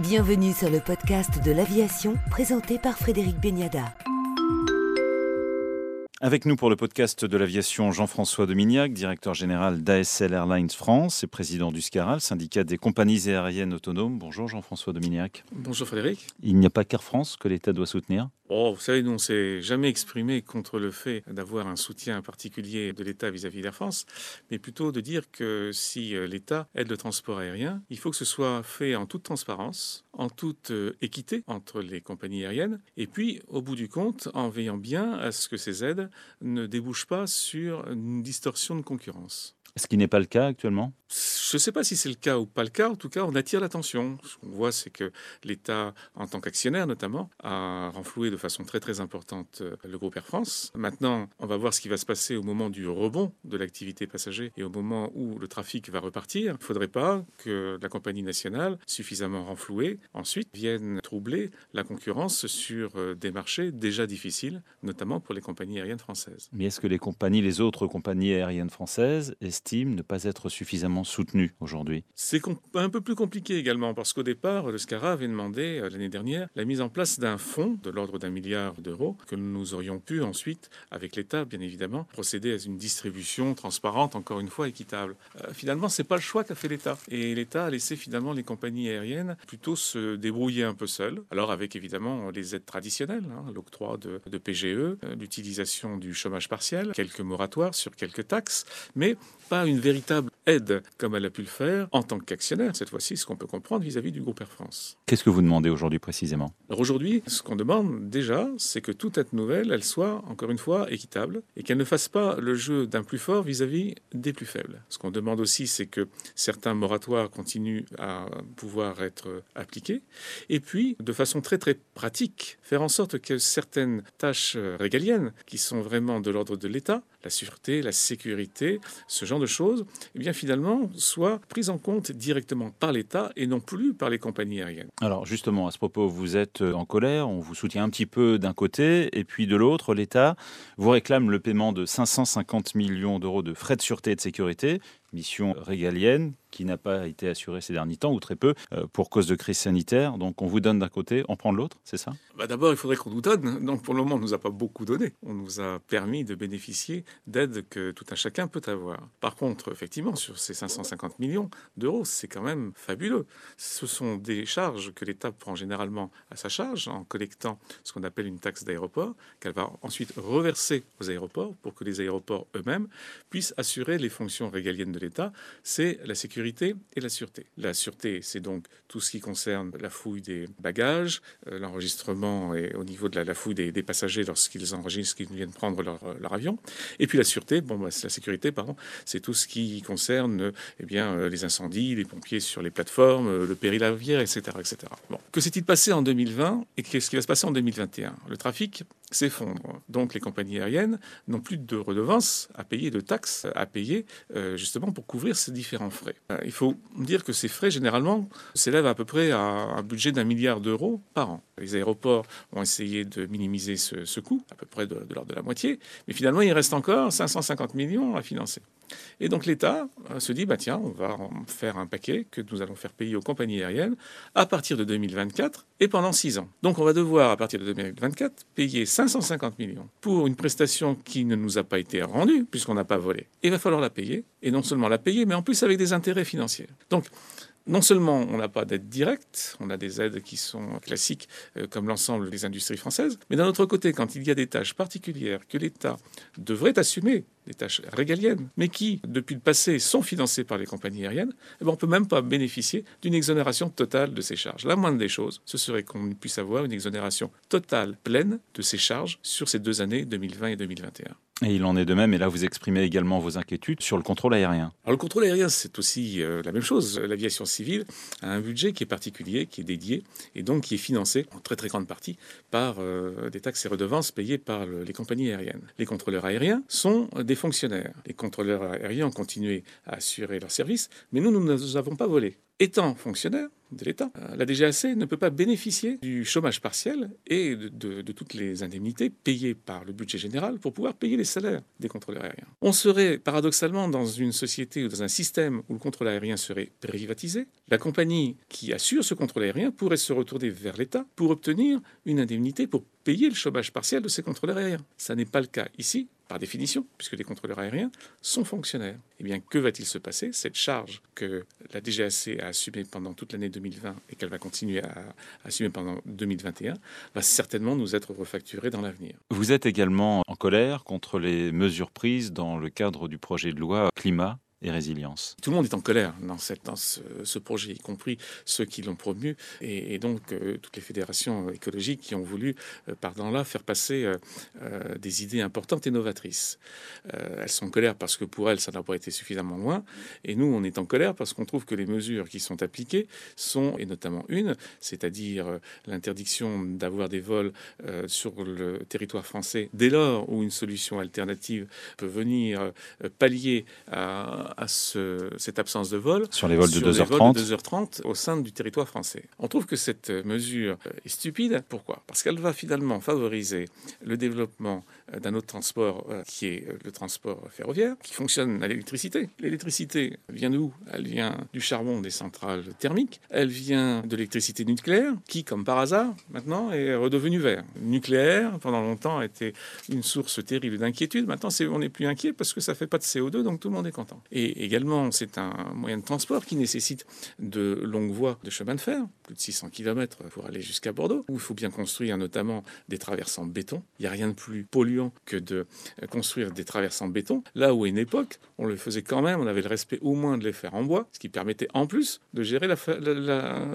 Bienvenue sur le podcast de l'aviation présenté par Frédéric Beniada. Avec nous pour le podcast de l'aviation, Jean-François Dominiac, directeur général d'ASL Airlines France et président du SCARAL, syndicat des compagnies aériennes autonomes. Bonjour Jean-François Dominiac. Bonjour Frédéric. Il n'y a pas qu'Air France que l'État doit soutenir? Oh, vous savez, nous, on s'est jamais exprimé contre le fait d'avoir un soutien particulier de l'État vis-à-vis d'Air France, mais plutôt de dire que si euh, l'État aide le transport aérien, il faut que ce soit fait en toute transparence, en toute euh, équité entre les compagnies aériennes, et puis, au bout du compte, en veillant bien à ce que ces aides ne débouchent pas sur une distorsion de concurrence. Ce qui n'est pas le cas actuellement? Je ne sais pas si c'est le cas ou pas le cas. En tout cas, on attire l'attention. Ce qu'on voit, c'est que l'État, en tant qu'actionnaire notamment, a renfloué de façon très très importante euh, le groupe Air France. Maintenant, on va voir ce qui va se passer au moment du rebond de l'activité passager et au moment où le trafic va repartir. Il ne faudrait pas que la compagnie nationale, suffisamment renflouée, ensuite vienne troubler la concurrence sur euh, des marchés déjà difficiles, notamment pour les compagnies aériennes françaises. Mais est-ce que les les autres compagnies aériennes françaises, estiment ne pas être suffisamment soutenues aujourd'hui C'est un peu plus compliqué également parce qu'au départ, le SCARA avait demandé euh, l'année dernière la mise en place d'un fonds de l'ordre d'un milliard d'euros que nous aurions pu ensuite, avec l'État bien évidemment, procéder à une distribution transparente, encore une fois équitable. Euh, finalement, c'est pas le choix qu'a fait l'État et l'État a laissé finalement les compagnies aériennes plutôt se débrouiller un peu seules. Alors avec évidemment les aides traditionnelles, hein, l'octroi de, PGE, euh, l'utilisation du chômage partiel, quelques moratoires sur quelques taxes, mais pas une véritable aide comme elle a pu le faire en tant qu'actionnaire, cette fois-ci, ce qu'on peut comprendre vis-à-vis du groupe Air France. Qu'est-ce que vous demandez aujourd'hui précisément? Alors aujourd'hui, ce qu'on demande déjà, c'est que toute aide nouvelle, elle soit, encore une fois, équitable et qu'elle ne fasse pas le jeu d'un plus fort vis-à-vis des plus faibles. Ce qu'on demande aussi, c'est que certains moratoires continuent à pouvoir être appliqués et puis, de façon très très pratique, faire en sorte que certaines tâches régaliennes qui sont vraiment de l'ordre de l'État, la sûreté, la sécurité, ce genre de choses, eh bien finalement, soient prises en compte directement par l'État et non plus par les compagnies aériennes. Alors justement, à ce propos, vous êtes en colère, on vous soutient un petit peu d'un côté, et puis de l'autre, l'État vous réclame le paiement de 550 millions d'euros de frais de sûreté et de sécurité, mission régalienne qui n'a pas été assurée ces derniers temps, ou très peu, euh, pour cause de crise sanitaire. Donc on vous donne d'un côté, on prend de l'autre, c'est ça? Bah D'abord, il faudrait qu'on nous donne. Donc pour le moment, on ne nous a pas beaucoup donné. On nous a permis de bénéficier d'aides que tout un chacun peut avoir. Par contre, effectivement, sur ces 550 millions d'euros, c'est quand même fabuleux. Ce sont des charges que l'État prend généralement à sa charge en collectant ce qu'on appelle une taxe d'aéroport, qu'elle va ensuite reverser aux aéroports pour que les aéroports eux-mêmes puissent assurer les fonctions régaliennes de l'État, c'est la sécurité et la sûreté. La sûreté, c'est donc tout ce qui concerne la fouille des bagages, euh, l'enregistrement et au niveau de la, fouille des, passagers lorsqu'ils enregistrent qu'ils viennent prendre leur, leur, avion. Et puis la sûreté, bon, bah, la sécurité, pardon, c'est tout ce qui concerne eh bien, euh, les incendies, les pompiers sur les plateformes, euh, le péril aviaire, etc. etc. Bon. Que s'est-il passé en 2020 et qu'est-ce qui va se passer en 2021 Le trafic s'effondre. Donc les compagnies aériennes n'ont plus de redevances à payer, de taxes à payer, euh, justement pour couvrir ces différents frais. Euh, il faut dire que ces frais, généralement, s'élèvent à peu près à un budget d'un milliard d'euros par an. Les aéroports ont essayé de minimiser ce, coût, à peu près de, de l'ordre de la moitié, mais finalement, il reste encore 550 millions à financer. Et donc l'État euh, se dit, bah tiens, on va faire un paquet que nous allons faire payer aux compagnies aériennes à partir de 2024 et pendant six ans. Donc on va devoir, à partir de 2024, payer 550 millions pour une prestation qui ne nous a pas été rendue, puisqu'on n'a pas volé. il va falloir la payer, et non seulement la payer, mais en plus avec des intérêts financiers. Donc non seulement on n'a pas d'aide directe, on a des aides qui sont classiques euh, comme l'ensemble des industries françaises, mais d'un autre côté, quand il y a des tâches particulières que l'État devrait assumer, des tâches régaliennes, mais qui, depuis le passé, sont financées par les compagnies aériennes, eh ben, on ne peut même pas bénéficier d'une exonération totale de ces charges. La moindre des choses, ce serait qu'on puisse avoir une exonération totale, pleine de ces charges sur ces deux années 2020 et 2021. Et il en est de même, et là vous exprimez également vos inquiétudes sur le contrôle aérien. Alors le contrôle aérien, c'est aussi euh, la même chose. L'aviation civile a un budget qui est particulier, qui est dédié, et donc qui est financé en très très grande partie par euh, des taxes et redevances payées par les compagnies aériennes. Les contrôleurs aériens sont des fonctionnaires. Les contrôleurs aériens ont continué à assurer leur service, mais nous, nous n'avons pas volé. Étant fonctionnaires, de l'État. Euh, la DGAC ne peut pas bénéficier du chômage partiel et de, de, toutes les indemnités payées par le budget général pour pouvoir payer les salaires des contrôleurs aériens. On serait paradoxalement dans une société ou dans un système où le contrôle aérien serait privatisé. La compagnie qui assure ce contrôle aérien pourrait se retourner vers l'État pour obtenir une indemnité pour payer le chômage partiel de ces contrôleurs aériens. Ça n'est pas le cas ici par définition, puisque les contrôleurs aériens sont fonctionnaires. Eh bien, que va-t-il se passer? Cette charge que la DGAC a assumée pendant toute l'année 2020 et qu'elle va continuer à assumer pendant 2021 va certainement nous être refacturée dans l'avenir. Vous êtes également en colère contre les mesures prises dans le cadre du projet de loi climat résilience. Tout le monde est en colère dans, cette, dans ce, projet, y compris ceux qui l'ont promu, et, donc euh, toutes les fédérations écologiques qui ont voulu, euh, par dans là, faire passer euh, des idées importantes et novatrices. elles sont en colère parce que pour elles, ça n'a pas été suffisamment loin, et nous, on est en colère parce qu'on trouve que les mesures qui sont appliquées sont, et notamment une, c'est-à-dire l'interdiction d'avoir des vols sur le territoire français dès lors où une solution alternative peut venir pallier à à ce, cette absence de vol sur les vols de 2h30. 2h30 au sein du territoire français. On trouve que cette mesure est stupide. Pourquoi? Parce qu'elle va finalement favoriser le développement d'un autre transport euh, qui est le transport ferroviaire, qui fonctionne à l'électricité. L'électricité vient d'où Elle vient du charbon des centrales thermiques. Elle vient de l'électricité nucléaire, qui, comme par hasard, maintenant est redevenue vert. nucléaire, pendant longtemps, a été une source terrible d'inquiétude. Maintenant, on n'est plus inquiet parce que ça fait pas de CO2, donc tout le monde est content. Et également, c'est un moyen de transport qui nécessite de longues voies de chemin de fer, plus de 600 km pour aller jusqu'à Bordeaux, où il faut bien construire notamment des traversants béton. Il n'y a rien de plus polluant que de construire des traversants béton. Là où à une époque, on le faisait quand même, on avait le respect au moins de les faire en bois, ce qui permettait en plus de gérer la,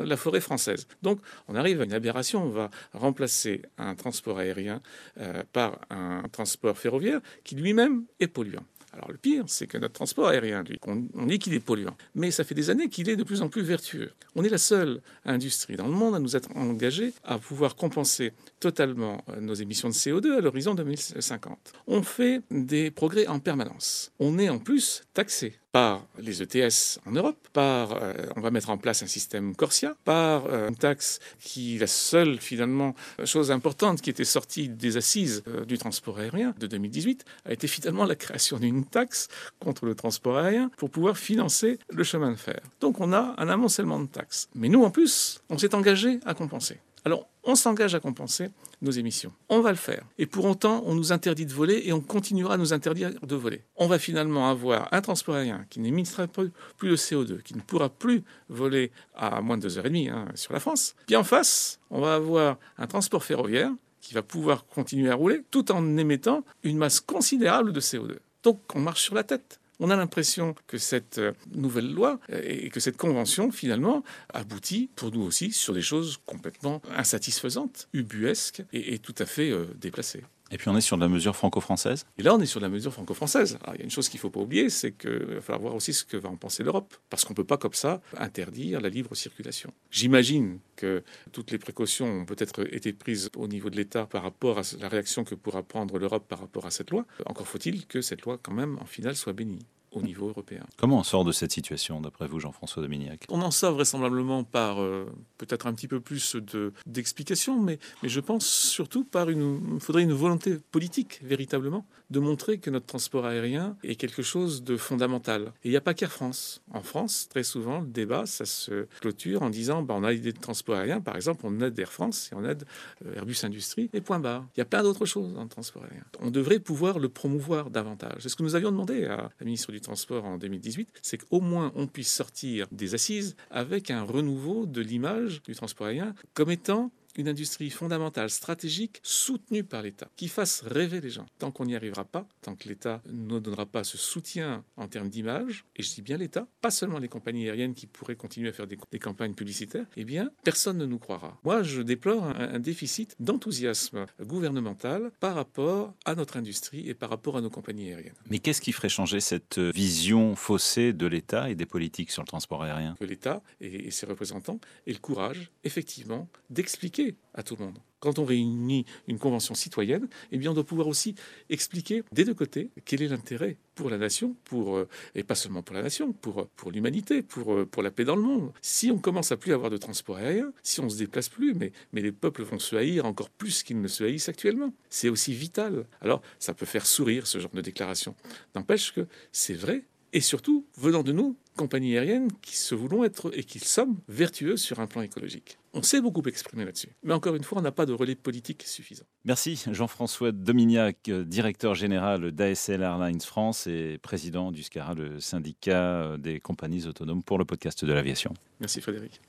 la, forêt française. Donc on arrive à une aberration, on va remplacer un transport aérien euh, par un transport ferroviaire qui lui-même est polluant. Alors le pire, c'est que notre transport aérien, lui, on, dit qu'il est polluant, mais ça fait des années qu'il est de plus en plus vertueux. On est la seule industrie dans le monde à nous être engagés à pouvoir compenser totalement euh, nos émissions de CO2 à l'horizon 2050. On fait des progrès en permanence. On est en plus taxé par les ETS en Europe, par euh, on va mettre en place un système Corsia, par euh, une taxe qui la seule finalement chose importante qui était sortie des assises euh, du transport aérien de 2018 a été finalement la création d'une taxe contre le transport aérien pour pouvoir financer le chemin de fer. Donc on a un amoncellement de taxes. Mais nous en plus, on s'est engagé à compenser. Alors, on s'engage à compenser nos émissions. On va le faire. Et pour autant, on nous interdit de voler et on continuera à nous interdire de voler. On va finalement avoir un transport aérien qui n'émettra plus de CO2, qui ne pourra plus voler à moins de 2h30 hein, sur la France. Puis en face, on va avoir un transport ferroviaire qui va pouvoir continuer à rouler tout en émettant une masse considérable de CO2. Donc on marche sur la tête. On a l'impression que cette euh, nouvelle loi euh, et que cette convention, finalement, aboutit pour nous aussi sur des choses complètement insatisfaisantes, ubuesques et, tout à fait euh, déplacées. Et puis on est sur de la mesure franco-française Et là, on est sur de la mesure franco-française. il y a une chose qu'il ne faut pas oublier, c'est qu'il va falloir voir aussi ce que va en penser l'Europe. Parce qu'on ne peut pas, comme ça, interdire la libre circulation. J'imagine que toutes les précautions ont peut-être été prises au niveau de l'État par rapport à la réaction que pourra prendre l'Europe par rapport à cette loi. Encore faut-il que cette loi, quand même, en finale, soit bénie au niveau européen. Comment on sort de cette situation, d'après vous, Jean-François Dominiac? On en sort vraisemblablement par euh, peut-être un petit peu plus d'explications, mais, mais je pense surtout par une, il faudrait une volonté politique, véritablement, de montrer que notre transport aérien est quelque chose de fondamental. Et il n'y a pas qu'Air France. En France, très souvent, le débat, ça se clôture en disant, bah, on a l'idée de transport aérien, par exemple, on aide Air France et on aide euh, Airbus Industrie, et point barre. Il y a plein d'autres choses dans le transport aérien. On devrait pouvoir le promouvoir davantage. C'est ce que nous avions demandé à la ministre du Transport en 2018, c'est qu'au moins on puisse sortir des assises avec un renouveau de l'image du transport aérien comme étant une industrie fondamentale, stratégique, soutenue par l'État, qui fasse rêver les gens. Tant qu'on n'y arrivera pas, tant que l'État ne donnera pas ce soutien en termes d'image, et je dis bien l'État, pas seulement les compagnies aériennes qui pourraient continuer à faire des, campagnes publicitaires, eh bien, personne ne nous croira. Moi, je déplore un, déficit d'enthousiasme gouvernemental par rapport à notre industrie et par rapport à nos compagnies aériennes. Mais qu'est-ce qui ferait changer cette vision faussée de l'État et des politiques sur le transport aérien? Que l'État et ses représentants aient le courage, effectivement, d'expliquer à tout le monde. Quand on réunit une convention citoyenne, eh bien, on doit pouvoir aussi expliquer des deux côtés quel est l'intérêt pour la nation, pour, euh, et pas seulement pour la nation, pour, pour l'humanité, pour, pour la paix dans le monde. Si on commence à plus avoir de transport aérien, si on se déplace plus, mais, mais les peuples vont se haïr encore plus qu'ils ne se haïssent actuellement. C'est aussi vital. Alors, ça peut faire sourire ce genre de déclaration. N'empêche que c'est vrai, et surtout venant de nous, compagnie aérienne qui se voulons être et qui sommes vertueux sur un plan écologique. On s'est beaucoup exprimé là-dessus. Mais encore une fois, on n'a pas de relais politique suffisant. Merci Jean-François Dominiac, directeur général d'ASL Airlines France et président du SCARA, le syndicat des compagnies autonomes pour le podcast de l'aviation. Merci Frédéric.